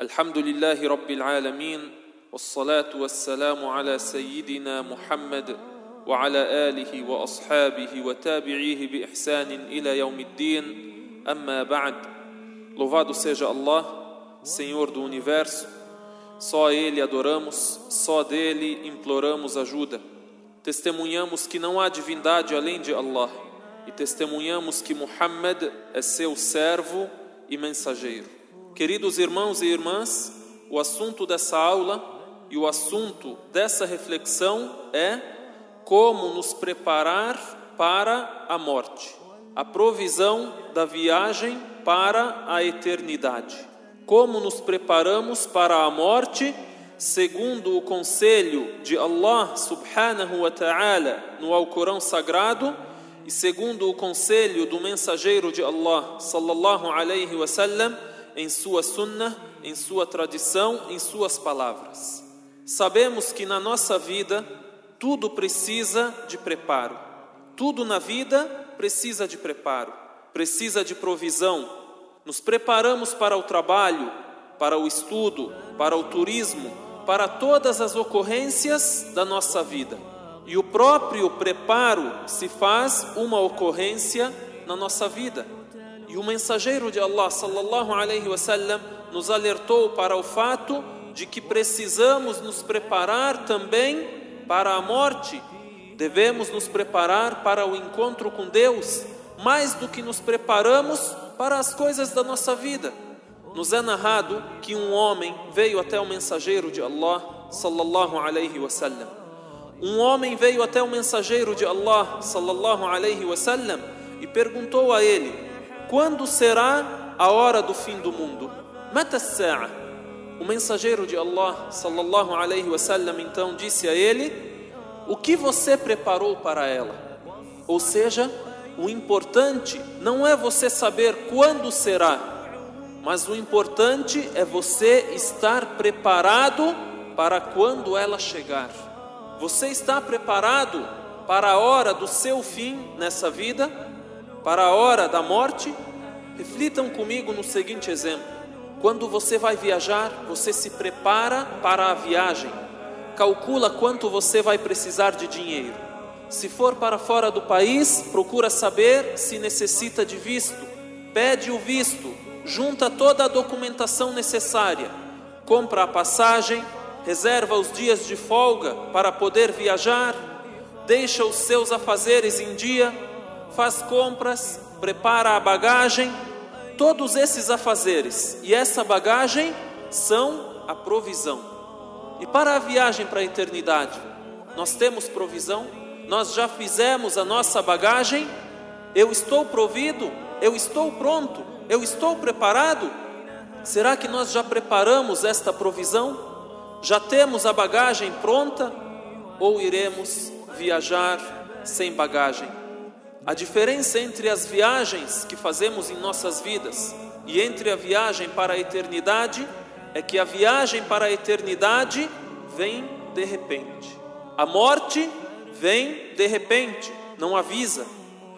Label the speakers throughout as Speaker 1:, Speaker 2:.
Speaker 1: الحمد لله رب العالمين والصلاة والسلام على سيدنا محمد وعلى آله وأصحابه وتابعيه بإحسان إلى يوم الدين أما بعد Louvado seja Allah, Senhor do Universo, só a Ele adoramos, só dele imploramos ajuda. Testemunhamos que não há divindade além de Allah e testemunhamos que Muhammad é seu servo e mensageiro. Queridos irmãos e irmãs, o assunto dessa aula e o assunto dessa reflexão é como nos preparar para a morte, a provisão da viagem para a eternidade. Como nos preparamos para a morte, segundo o conselho de Allah subhanahu wa ta'ala no Alcorão sagrado e segundo o conselho do mensageiro de Allah sallallahu alaihi wasallam em sua sunnah, em sua tradição, em suas palavras. Sabemos que na nossa vida tudo precisa de preparo. Tudo na vida precisa de preparo, precisa de provisão. Nos preparamos para o trabalho, para o estudo, para o turismo, para todas as ocorrências da nossa vida. E o próprio preparo se faz uma ocorrência na nossa vida. E o mensageiro de Allah sallallahu alaihi wasallam nos alertou para o fato de que precisamos nos preparar também para a morte. Devemos nos preparar para o encontro com Deus, mais do que nos preparamos para as coisas da nossa vida. Nos é narrado que um homem veio até o mensageiro de Allah sallallahu alaihi wasallam. Um homem veio até o mensageiro de Allah sallallahu alaihi wasallam e perguntou a ele: quando será a hora do fim do mundo? Mata sa'a. O mensageiro de Allah, sallallahu alaihi wasallam, então disse a ele: O que você preparou para ela? Ou seja, o importante não é você saber quando será, mas o importante é você estar preparado para quando ela chegar. Você está preparado para a hora do seu fim nessa vida? Para a hora da morte, reflitam comigo no seguinte exemplo: quando você vai viajar, você se prepara para a viagem, calcula quanto você vai precisar de dinheiro. Se for para fora do país, procura saber se necessita de visto, pede o visto, junta toda a documentação necessária, compra a passagem, reserva os dias de folga para poder viajar, deixa os seus afazeres em dia faz compras, prepara a bagagem, todos esses afazeres e essa bagagem são a provisão. E para a viagem para a eternidade, nós temos provisão, nós já fizemos a nossa bagagem, eu estou provido, eu estou pronto, eu estou preparado. Será que nós já preparamos esta provisão? Já temos a bagagem pronta ou iremos viajar sem bagagem? A diferença entre as viagens que fazemos em nossas vidas e entre a viagem para a eternidade é que a viagem para a eternidade vem de repente. A morte vem de repente, não avisa.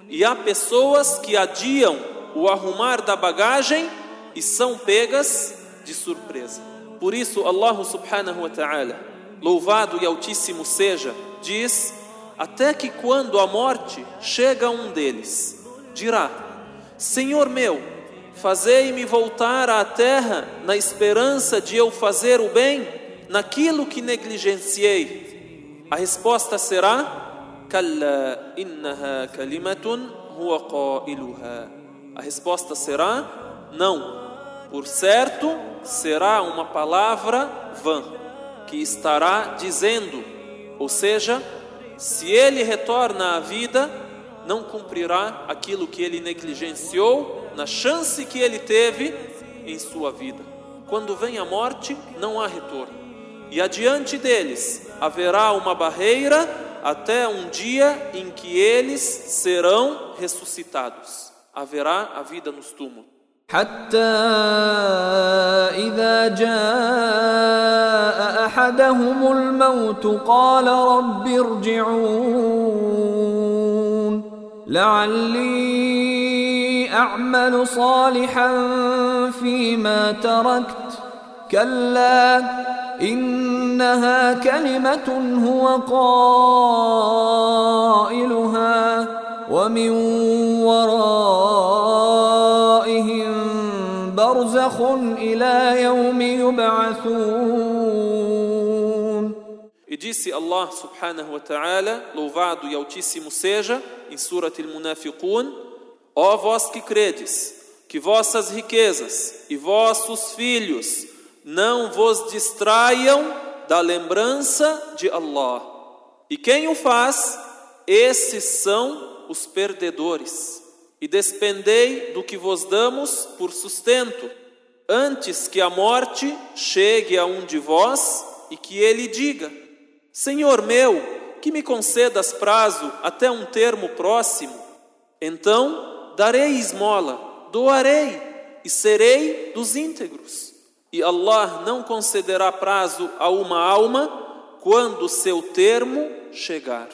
Speaker 1: E há pessoas que adiam o arrumar da bagagem e são pegas de surpresa. Por isso, Allah subhanahu wa ta'ala, louvado e altíssimo seja, diz até que quando a morte chega a um deles, dirá: Senhor meu, fazei-me voltar à terra na esperança de eu fazer o bem naquilo que negligenciei. A resposta será: Kalla innaha kalimatun huwa qailuha. A resposta será: Não. Por certo, será uma palavra vã que estará dizendo, ou seja, se ele retorna à vida, não cumprirá aquilo que ele negligenciou na chance que ele teve em sua vida. Quando vem a morte, não há retorno. E adiante deles haverá uma barreira até um dia em que eles serão ressuscitados. Haverá a vida nos túmulos.
Speaker 2: حتى إذا جاء أحدهم الموت قال رب ارجعون لعلي أعمل صالحا فيما تركت كلا إنها كلمة هو قائلها ومن ورائهم برزخ إلى يوم يبعثون
Speaker 1: E disse Allah subhanahu wa ta'ala, louvado e altíssimo seja, em Surat al-Munafiqun, ó vós que credes, que vossas riquezas e vossos filhos não vos distraiam da lembrança de Allah. E quem o faz, esses são os perdedores. E despendei do que vos damos por sustento, antes que a morte chegue a um de vós e que ele diga: Senhor meu, que me concedas prazo até um termo próximo. Então darei esmola, doarei e serei dos íntegros. E Allah não concederá prazo a uma alma quando seu termo chegar.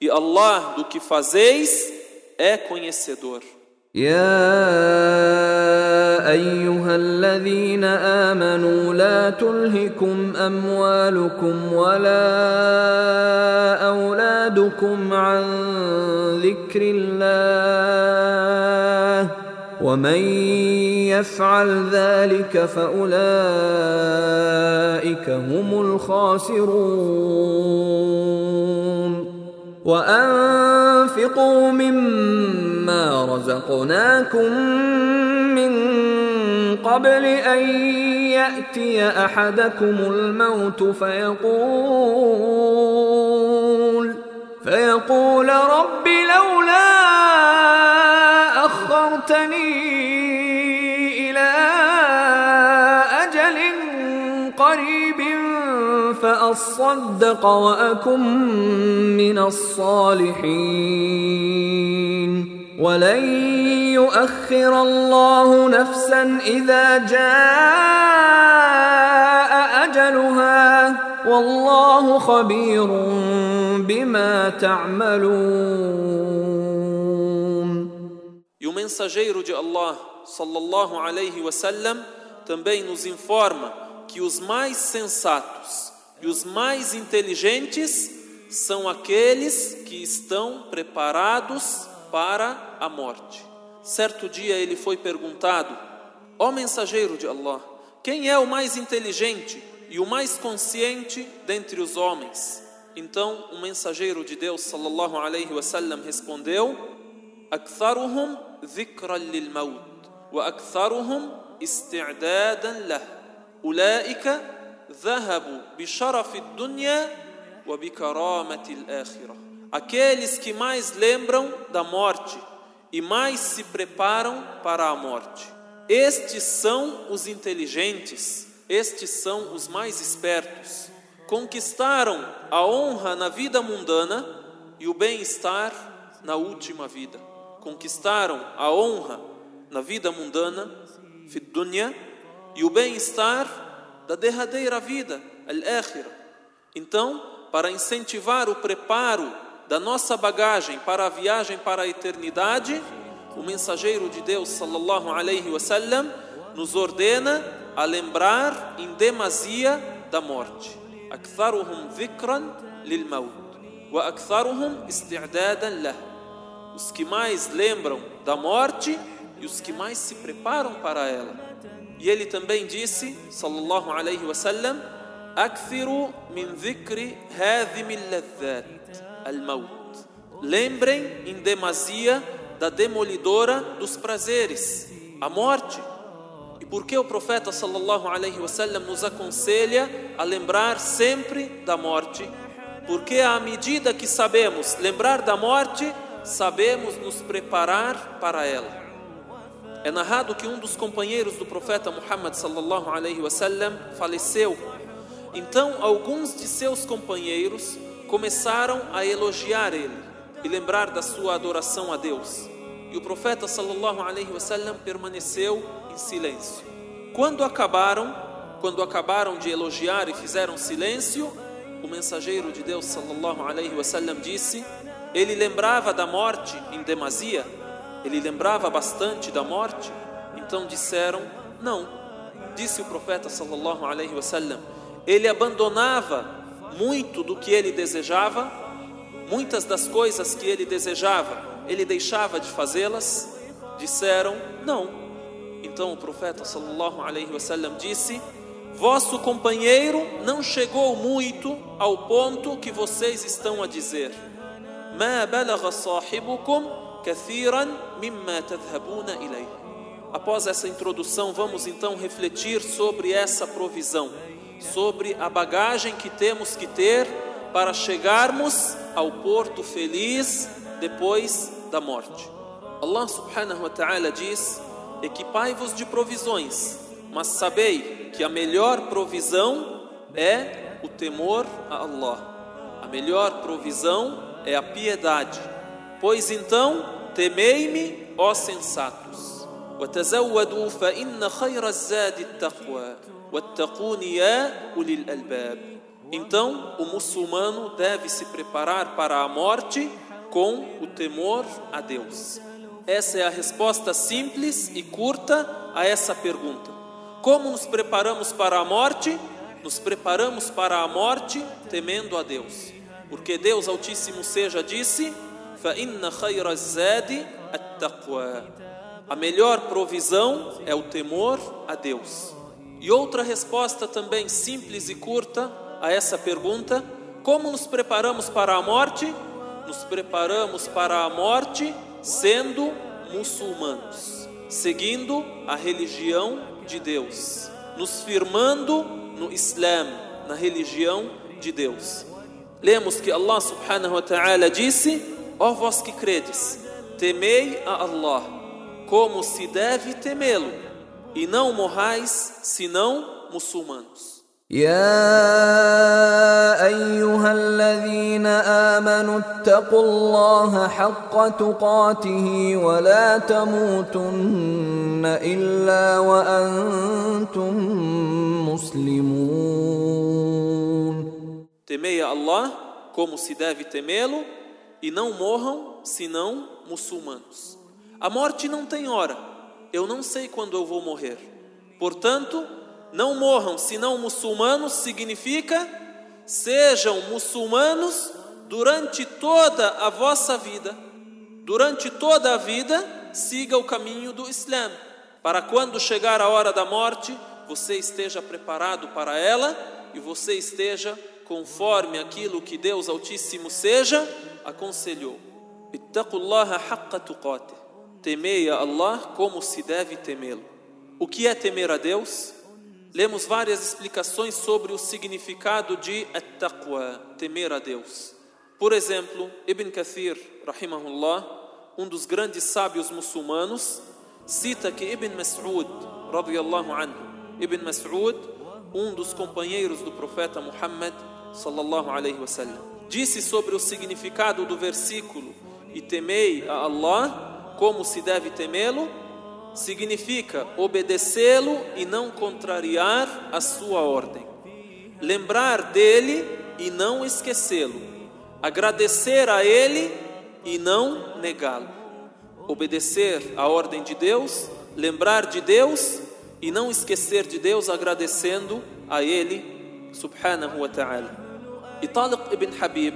Speaker 1: E Allah do que fazeis é conhecedor.
Speaker 2: يا أيها الذين آمنوا لا تلهكم أموالكم ولا أولادكم عن ذكر الله ومن يفعل ذلك فأولئك هم الخاسرون وأنفقوا مما رزقناكم من قبل أن يأتي أحدكم الموت فيقول فاصدق واكن من الصالحين ولن يؤخر الله نفسا اذا جاء اجلها والله خبير بما تعملون
Speaker 1: E o mensageiro de Allah, sallallahu alaihi wasallam, também nos informa que os mais sensatos E os mais inteligentes são aqueles que estão preparados para a morte. Certo dia ele foi perguntado: Ó oh mensageiro de Allah, quem é o mais inteligente e o mais consciente dentre os homens? Então o mensageiro de Deus sallallahu alaihi wasallam respondeu: Aktharuhum dhikran lil maut wa aktharuhum isti'dadan lah. Ulaika ذهبوا بشرف الدنيا وبكرامة الآخرة Aqueles que mais lembram da morte e mais se preparam para a morte. Estes são os inteligentes, estes são os mais espertos. Conquistaram a honra na vida mundana e o bem-estar na última vida. Conquistaram a honra na vida mundana, fid dunya, e o bem-estar da derradeira vida, al-akhirah. Então, para incentivar o preparo da nossa bagagem para a viagem para a eternidade, o mensageiro de Deus, sallallahu alaihi wasallam, nos ordena a lembrar em demasia da morte. أكثرهم ذكرا للموت وأكثرهم استعدادا له os que mais lembram da morte e os que mais se preparam para ela. E ele também disse, sallallahu alaihi wasallam, "Akthiru min dhikri hadhimi al-ladhat al-maut." Lembrem em demasia da demolidora dos prazeres, a morte. E por que o profeta sallallahu alaihi wasallam nos aconselha a lembrar sempre da morte? Porque à medida que sabemos lembrar da morte, sabemos nos preparar para ela. É narrado que um dos companheiros do profeta Muhammad sallallahu alaihi wasallam faleceu. Então alguns de seus companheiros começaram a elogiar ele e lembrar da sua adoração a Deus. E o profeta sallallahu alaihi wasallam permaneceu em silêncio. Quando acabaram, quando acabaram de elogiar e fizeram silêncio, o mensageiro de Deus sallallahu alaihi wasallam disse: ele lembrava da morte em demasia? Ele lembrava bastante da morte? Então disseram: Não. disse o profeta sallallahu alaihi wasallam, ele abandonava muito do que ele desejava, muitas das coisas que ele desejava, ele deixava de fazê-las. Disseram: "Não". Então o profeta sallallahu alaihi wasallam disse: Vosso companheiro não chegou muito ao ponto que vocês estão a dizer. ما بلغ صاحبكم كثيرا مما تذهبون إليه. Após essa introdução, vamos então refletir sobre essa provisão, sobre a bagagem que temos que ter para chegarmos ao porto feliz depois da morte. Allah subhanahu wa ta'ala diz: Equipai-vos de provisões, mas sabei que a melhor provisão é o temor a Allah. A melhor provisão é a piedade. Pois então, temei-me, ó sensatos. وتزودوا فإن خير الزاد التقوى واتقون يا أولي الألباب Então, o muçulmano deve se preparar para a morte com o temor a Deus. Essa é a resposta simples e curta a essa pergunta. Como nos preparamos para a morte? Nos preparamos para a morte temendo a Deus. Porque Deus Altíssimo seja disse: فَإِنَّ خَيْرَ الزَّادِ التَّقْوَى A melhor provisão é o temor a Deus. E outra resposta também simples e curta a essa pergunta: como nos preparamos para a morte? Nos preparamos para a morte sendo muçulmanos, seguindo a religião de Deus, nos firmando no Islã, na religião de Deus. Lemos que Allah subhanahu wa ta'ala disse: Ó vós que credes, temei a Allah, como se deve temê-lo, e não morrais senão muçulmanos.
Speaker 2: يا ايها الذين امنوا اتقوا الله حق تقاته ولا تموتن الا وانتم مسلمون
Speaker 1: Temei a Allah como se deve temê-lo e não morram senão muçulmanos. A morte não tem hora. Eu não sei quando eu vou morrer. Portanto, não morram senão muçulmanos significa sejam muçulmanos durante toda a vossa vida. Durante toda a vida, siga o caminho do Islã, para quando chegar a hora da morte, você esteja preparado para ela e você esteja conforme aquilo que Deus Altíssimo seja aconselhou. Temei a Allah como se deve temê-lo. O que é temer a Deus? Lemos várias explicações sobre o significado de at-taqwa, temer a Deus. Por exemplo, Ibn Kathir, rahimahullah, um dos grandes sábios muçulmanos, cita que Ibn Mas'ud, radiyallahu anhu, Ibn Mas'ud, um dos companheiros do profeta Muhammad, sallallahu alaihi wasallam, disse sobre o significado do versículo e temei a Allah como se deve temê-lo, significa obedecê-lo e não contrariar a sua ordem, lembrar dele e não esquecê-lo, agradecer a ele e não negá-lo, obedecer a ordem de Deus, lembrar de Deus e não esquecer de Deus, agradecendo a ele subhanahu wa ta'ala. E Taliq ibn Habib,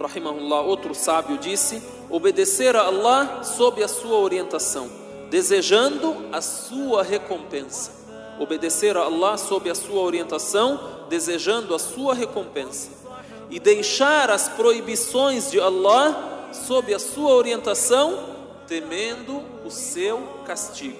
Speaker 1: rahimahullah, outro sábio, disse: obedecer a Allah sob a sua orientação desejando a sua recompensa. Obedecer a Allah sob a sua orientação, desejando a sua recompensa. E deixar as proibições de Allah sob a sua orientação, temendo o seu castigo.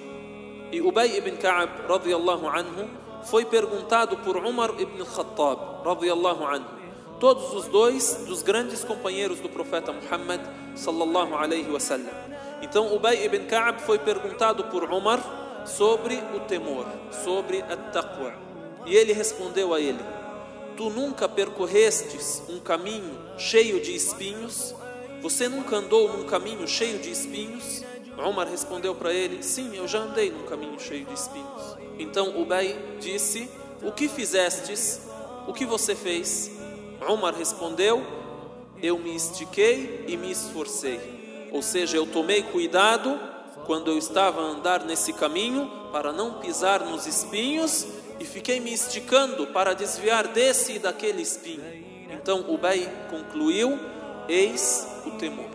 Speaker 1: E Ubay ibn Ka'ab, radiyallahu anhu, foi perguntado por Umar ibn Khattab, radiyallahu anhu. Todos os dois dos grandes companheiros do profeta Muhammad, sallallahu alaihi wasallam. Então Ubay ibn Ka'ab foi perguntado por Umar sobre o temor, sobre a taqwa. E ele respondeu a ele: Tu nunca percorrestes um caminho cheio de espinhos? Você nunca andou num caminho cheio de espinhos? Umar respondeu para ele: Sim, eu já andei num caminho cheio de espinhos. Então Ubay disse: O que fizestes? O que você fez? Umar respondeu: Eu me estiquei e me esforcei. Ou seja, eu tomei cuidado quando eu estava a andar nesse caminho para não pisar nos espinhos e fiquei me esticando para desviar desse e daquele espinho. Então Ubay concluiu: Eis o temor,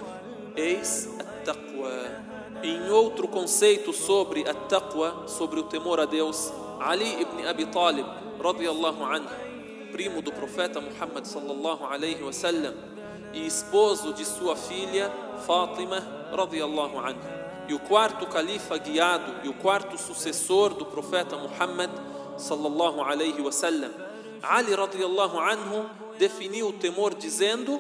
Speaker 1: eis a taqwa. Em outro conceito sobre a taqwa, sobre o temor a Deus, Ali ibn Abi Talib, radiyallahu anhu, primo do profeta Muhammad sallallahu alaihi wasallam e esposo de sua filha Fátima, radiyallahu anha. E o quarto califa guiado e o quarto sucessor do profeta Muhammad sallallahu alaihi wasallam. Ali radiyallahu anhu definiu o temor dizendo: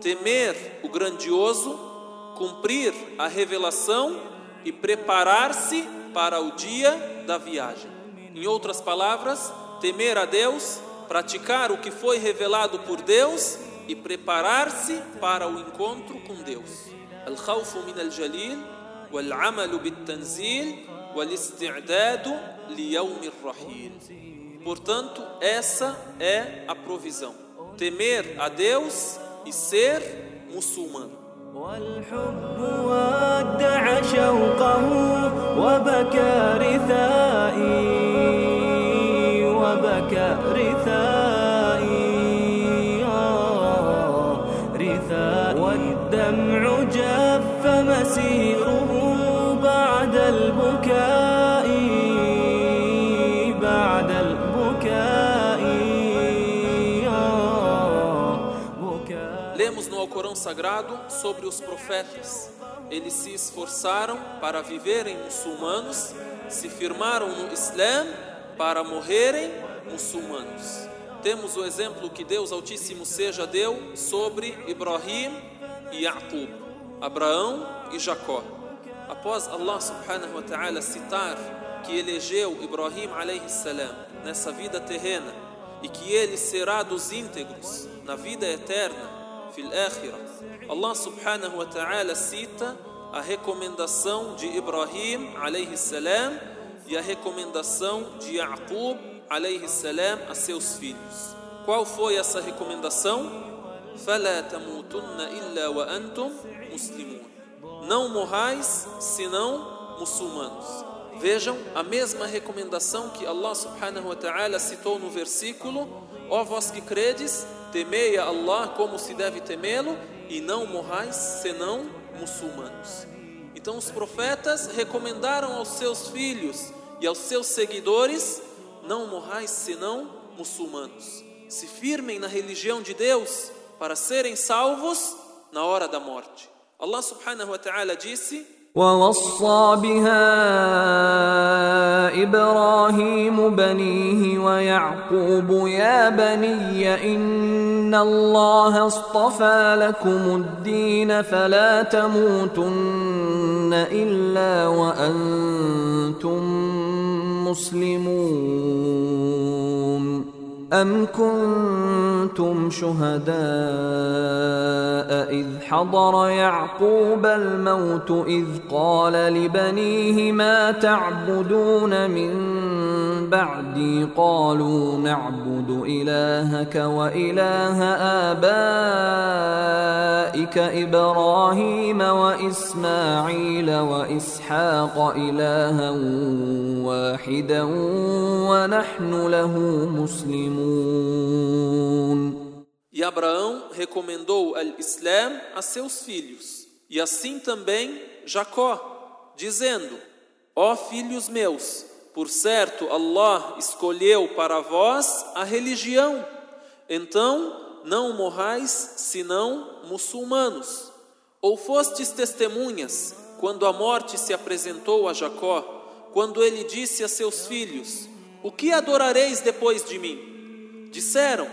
Speaker 1: temer o grandioso, cumprir a revelação e preparar-se para o dia da viagem. Em outras palavras, temer a Deus, praticar o que foi revelado por Deus e preparar-se para o encontro com Deus. الخوف من الجليل والعمل بالتنزيل والاستعداد ليوم الرحيل Portanto, essa é a provisão. Temer a Deus e ser muçulmano.
Speaker 2: والحب ودع شوقه وبكى رثائي وبكى رثائي.
Speaker 1: Lemos no Alcorão Sagrado sobre os profetas. Eles se esforçaram para viverem muçulmanos, se firmaram no Islã para morrerem muçulmanos. Temos o exemplo que Deus Altíssimo seja deu sobre Ibrahim e Yaqub, Abraão e Jacó. Após Allah subhanahu wa ta'ala citar que elegeu Ibrahim alayhi salam nessa vida terrena e que ele será dos íntegros na vida eterna, fil akhirah. Allah subhanahu wa ta'ala cita a recomendação de Ibrahim alayhi salam e a recomendação de Yaqub alayhi salam a seus filhos. Qual foi essa recomendação? فلا تموتن إلا وأنتم مسلمون Não morrais senão muçulmanos. Vejam a mesma recomendação que Allah subhanahu wa ta'ala citou no versículo: Ó vós que credes, temei a Allah como se deve temê-lo e não morrais senão muçulmanos. Então os profetas recomendaram aos seus filhos e aos seus seguidores: não morrais senão muçulmanos. Se firmem na religião de Deus para serem salvos na hora da morte. Allah subhanahu wa ta'ala disse:
Speaker 2: ووصى بها إبراهيم بنيه ويعقوب يا بني إن الله اصطفى لكم الدين فلا تموتن إلا وأنتم مسلمون أم كنتم شهداء إذ حضر يعقوب الموت إذ قال لبنيه ما تعبدون من بعدي؟ قالوا نعبد إلهك وإله آبائك إبراهيم وإسماعيل وإسحاق إلها واحدا ونحن له مسلمون
Speaker 1: E Abraão recomendou al-Islã a seus filhos, e assim também Jacó, dizendo: Ó filhos meus, por certo Allah escolheu para vós a religião, então não morrais senão muçulmanos. Ou fostes testemunhas quando a morte se apresentou a Jacó, quando ele disse a seus filhos: O que adorareis depois de mim? Disseram: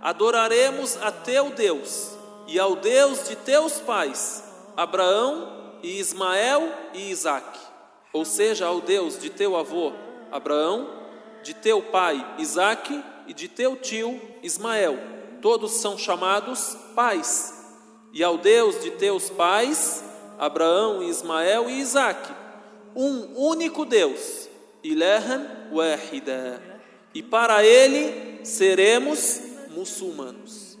Speaker 1: Adoraremos a teu Deus e ao Deus de teus pais, Abraão e Ismael e Isaque. Ou seja, ao Deus de teu avô, Abraão, de teu pai, Isaque, e de teu tio, Ismael. Todos são chamados pais. E ao Deus de teus pais, Abraão, Ismael e Isaque. Um único Deus, Ilahan Wahida. E para ele seremos muçulmanos.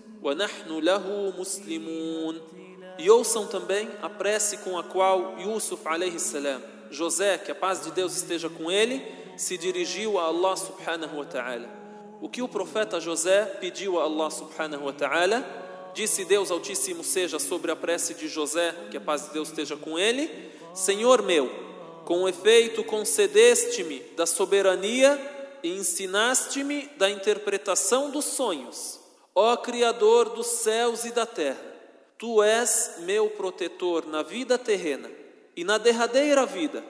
Speaker 1: E ouçam também a prece com a qual Yusuf alayhi salam, José, que a paz de Deus esteja com ele, se dirigiu a Allah subhanahu wa ta'ala. O que o profeta José pediu a Allah subhanahu wa ta'ala? Disse Deus Altíssimo seja sobre a prece de José, que a paz de Deus esteja com ele: Senhor meu, com efeito concedeste-me da soberania ensinaste-me da interpretação dos sonhos. Ó Criador dos céus e da terra, tu és meu protetor na vida terrena e na derradeira vida.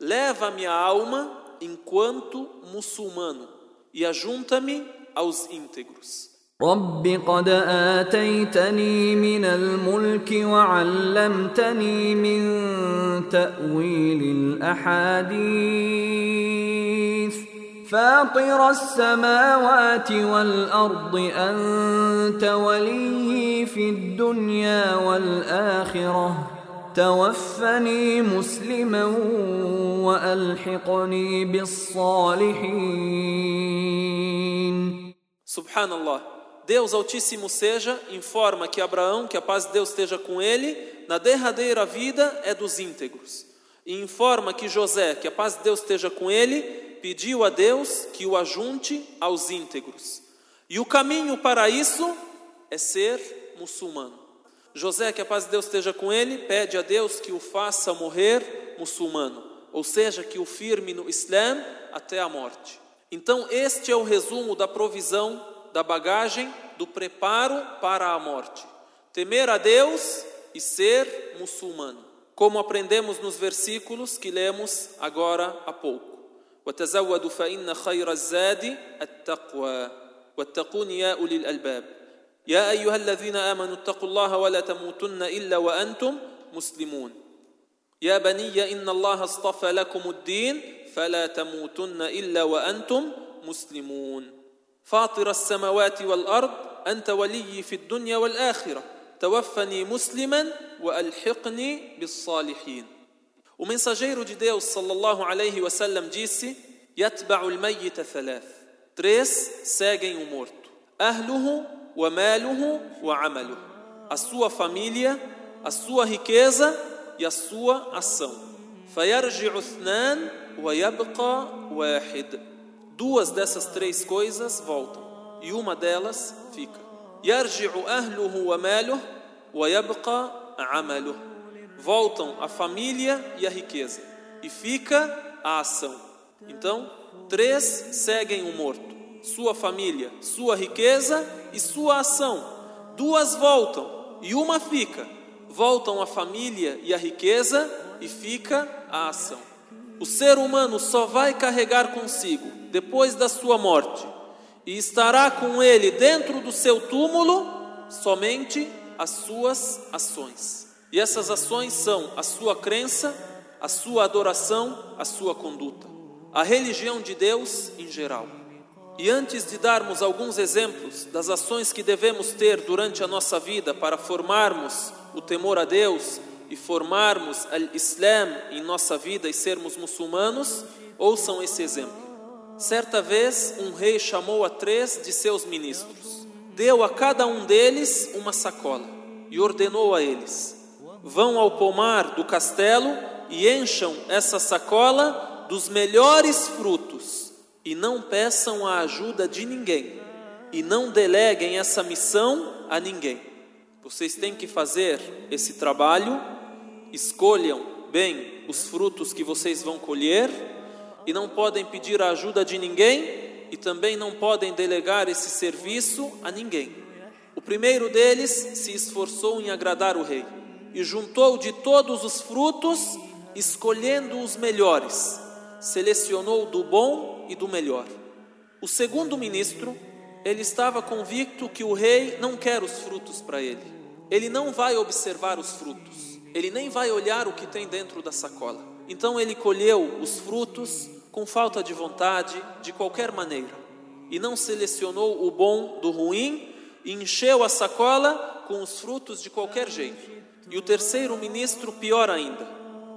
Speaker 1: Leva a minha alma enquanto muçulmano e ajunta-me aos íntegros.
Speaker 2: رب قد آتيتني من الملك وعلمتني من تأويل الأحاديث فاطر السماوات والأرض أنت ولي في الدنيا والآخرة توفني مسلما وألحقني بالصالحين
Speaker 1: سبحان الله Deus Altíssimo seja, informa que Abraão, que a paz de Deus esteja com ele, na derradeira vida é dos íntegros. E informa que José, que a paz de Deus esteja com ele, pediu a Deus que o ajunte aos íntegros. E o caminho para isso é ser muçulmano. José, que a paz de Deus esteja com ele, pede a Deus que o faça morrer muçulmano, ou seja, que o firme no Islã até a morte. Então, este é o resumo da provisão da bagagem do preparo para a morte. Temer a Deus e ser muçulmano, como aprendemos nos versículos que lemos agora há pouco. وتزودوا فإن خير الزاد التقوى. واتقون يا أولي الألباب. يا أيها الذين آمنوا اتقوا الله ولا تموتن إلا وأنتم مسلمون. يا بني إن الله اصطفى لكم الدين فلا تموتن إلا وأنتم مسلمون. فاطر السماوات والأرض أنت ولي في الدنيا والآخرة. توفني مسلما وألحقني بالصالحين. O mensageiro de Deus, sallallahu alaihi wasallam, disse: Yatba'u al-mayyit thalath. Três seguem o morto: ahluhu wa maluhu wa amaluhu. A sua família, a sua riqueza e a sua ação. Fayarji'u ithnan wa yabqa wahid. Duas dessas três coisas voltam e uma delas fica. Yarji'u ahluhu wa maluhu wa yabqa amaluhu. Voltam a família e a riqueza e fica a ação. Então, três seguem o morto: sua família, sua riqueza e sua ação. Duas voltam e uma fica. Voltam a família e a riqueza e fica a ação. O ser humano só vai carregar consigo, depois da sua morte, e estará com ele dentro do seu túmulo somente as suas ações. E essas ações são a sua crença, a sua adoração, a sua conduta, a religião de Deus em geral. E antes de darmos alguns exemplos das ações que devemos ter durante a nossa vida para formarmos o temor a Deus e formarmos o Islã em nossa vida e sermos muçulmanos, ouçam esse exemplo. Certa vez, um rei chamou a três de seus ministros, deu a cada um deles uma sacola e ordenou a eles: Vão ao pomar do castelo e encham essa sacola dos melhores frutos e não peçam a ajuda de ninguém e não deleguem essa missão a ninguém. Vocês têm que fazer esse trabalho escolham bem os frutos que vocês vão colher e não podem pedir a ajuda de ninguém e também não podem delegar esse serviço a ninguém. O primeiro deles se esforçou em agradar o rei e juntou de todos os frutos, escolhendo os melhores, selecionou do bom e do melhor. O segundo ministro, ele estava convicto que o rei não quer os frutos para ele. Ele não vai observar os frutos ele nem vai olhar o que tem dentro da sacola. Então ele colheu os frutos com falta de vontade, de qualquer maneira, e não selecionou o bom do ruim e encheu a sacola com os frutos de qualquer jeito. E o terceiro ministro, pior ainda,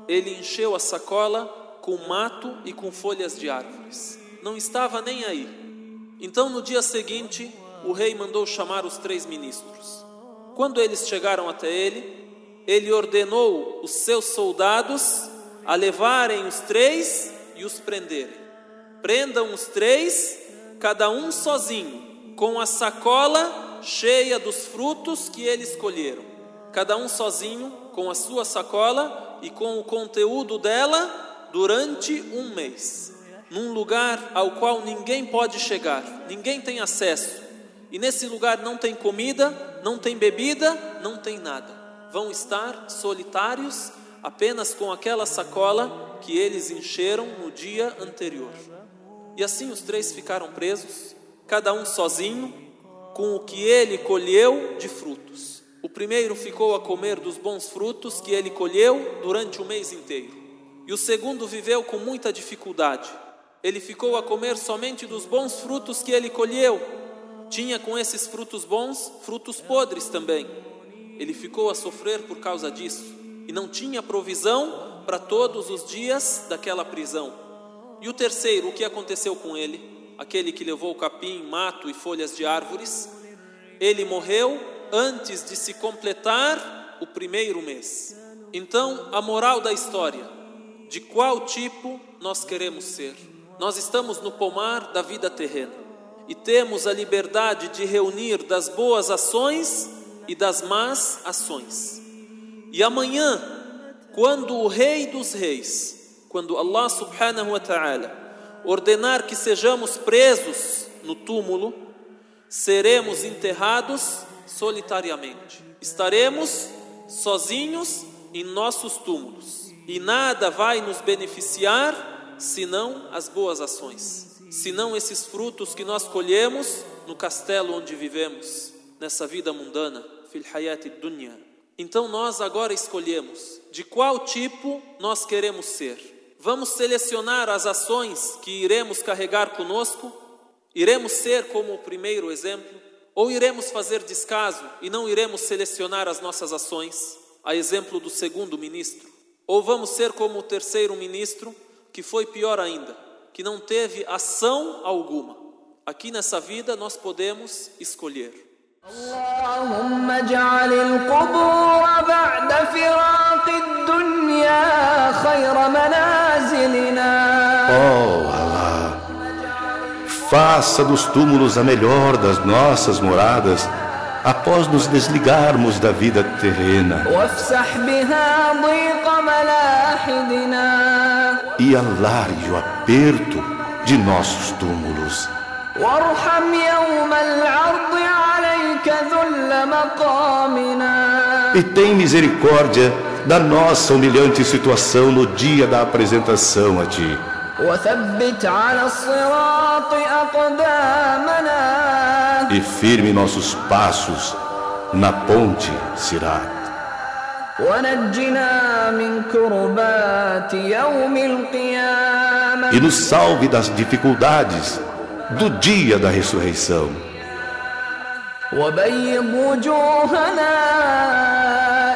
Speaker 1: ele encheu a sacola com mato e com folhas de árvores. Não estava nem aí. Então, no dia seguinte, o rei mandou chamar os três ministros. Quando eles chegaram até ele, ele ordenou os seus soldados a levarem os três e os prenderem. Prendam os três, cada um sozinho, com a sacola cheia dos frutos que eles colheram. Cada um sozinho, com a sua sacola e com o conteúdo dela, durante um mês. Num lugar ao qual ninguém pode chegar, ninguém tem acesso. E nesse lugar não tem comida, não tem bebida, não tem nada. Vão estar solitários apenas com aquela sacola que eles encheram no dia anterior. E assim os três ficaram presos, cada um sozinho, com o que ele colheu de frutos. O primeiro ficou a comer dos bons frutos que ele colheu durante o mês inteiro. E o segundo viveu com muita dificuldade. Ele ficou a comer somente dos bons frutos que ele colheu. Tinha com esses frutos bons frutos podres também. Ele ficou a sofrer por causa disso e não tinha provisão para todos os dias daquela prisão. E o terceiro, o que aconteceu com ele? Aquele que levou capim, mato e folhas de árvores. Ele morreu antes de se completar o primeiro mês. Então, a moral da história: de qual tipo nós queremos ser? Nós estamos no pomar da vida terrena e temos a liberdade de reunir das boas ações e das más ações. E amanhã, quando o Rei dos Reis, quando Allah subhanahu wa ta'ala ordenar que sejamos presos no túmulo, seremos enterrados solitariamente. Estaremos sozinhos em nossos túmulos e nada vai nos beneficiar senão as boas ações, senão esses frutos que nós colhemos no castelo onde vivemos, nessa vida mundana, fil hayati dunya. Então nós agora escolhemos de qual tipo nós queremos ser. Vamos selecionar as ações que iremos carregar conosco? Iremos ser como o primeiro exemplo? Ou iremos fazer descaso e não iremos selecionar as nossas ações, a exemplo do segundo ministro? Ou vamos ser como o terceiro ministro, que foi pior ainda, que não teve ação alguma? Aqui nessa vida nós podemos escolher.
Speaker 2: اللهم اجعل القبور بعد فراق الدنيا خير منازلنا
Speaker 3: Oh Allah, Faça dos túmulos a melhor das nossas moradas, após nos desligarmos da vida terrena. E alargue o aperto de nossos túmulos. E tem misericórdia da nossa humilhante situação no dia da apresentação a Ti. E firme nossos passos na ponte Sirat. E nos salve das dificuldades do dia da ressurreição.
Speaker 2: وبيض وجوهنا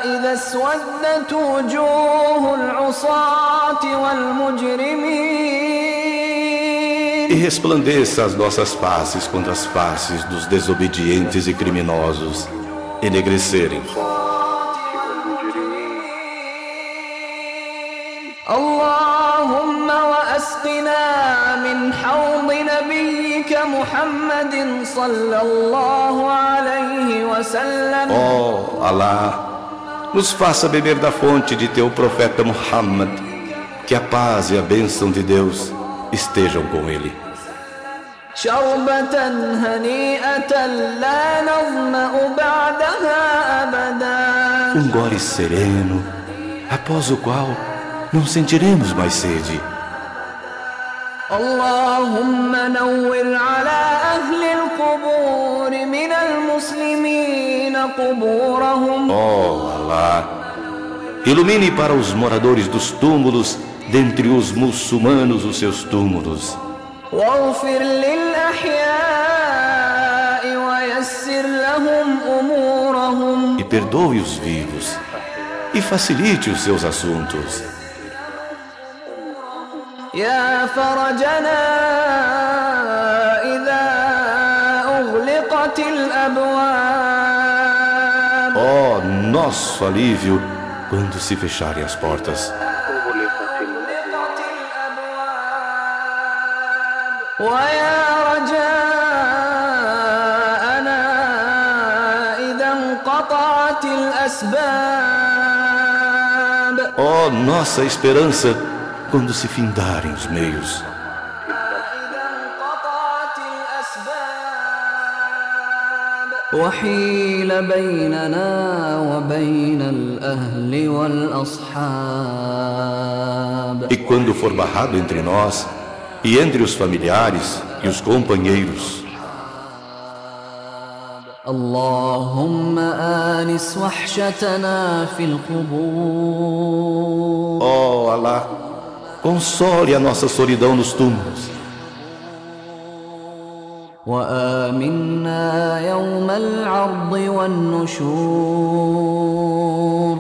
Speaker 2: إذا اسودت وجوه العصاة والمجرمين
Speaker 3: E resplandeça as nossas faces contra as faces dos desobedientes e criminosos, enegrecerem.
Speaker 2: نبيك محمد صلى الله عليه وسلم
Speaker 3: Ó Alá, nos faça beber da fonte de teu profeta Muhammad, que a paz e a bênção de Deus estejam com ele.
Speaker 2: شربة هنيئة لا نظمأ بعدها أبدا
Speaker 3: Um gole sereno, após o qual não sentiremos mais sede.
Speaker 2: اللهم نور على أهل القبور من المسلمين قبورهم
Speaker 3: Ó Alá, ilumine para os moradores dos túmulos, dentre os muçulmanos, os seus túmulos.
Speaker 2: واغفر للأحياء ويسر لهم أمورهم
Speaker 3: e perdoe os vivos e facilite os seus assuntos.
Speaker 2: يا فرجنا إذا أغلقت الأبواب
Speaker 3: Oh, nosso alívio quando se fecharem as portas.
Speaker 2: ويا رجاءنا
Speaker 3: Oh, nossa esperança quando se findarem os meios.
Speaker 2: إذا انقطعت الأسباب وحيل بيننا وبين الأهل والأصحاب
Speaker 3: E quando for barrado entre nós, e entre os familiares e os companheiros,
Speaker 2: اللهم آنس وحشتنا في القبور
Speaker 3: ó Alá, console a nossa solidão nos túmulos.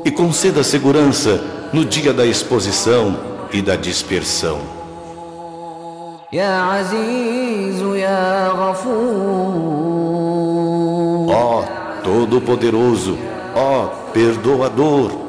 Speaker 3: E conceda segurança no dia da exposição e da dispersão. Ó oh, Todo-Poderoso, ó oh, Perdoador.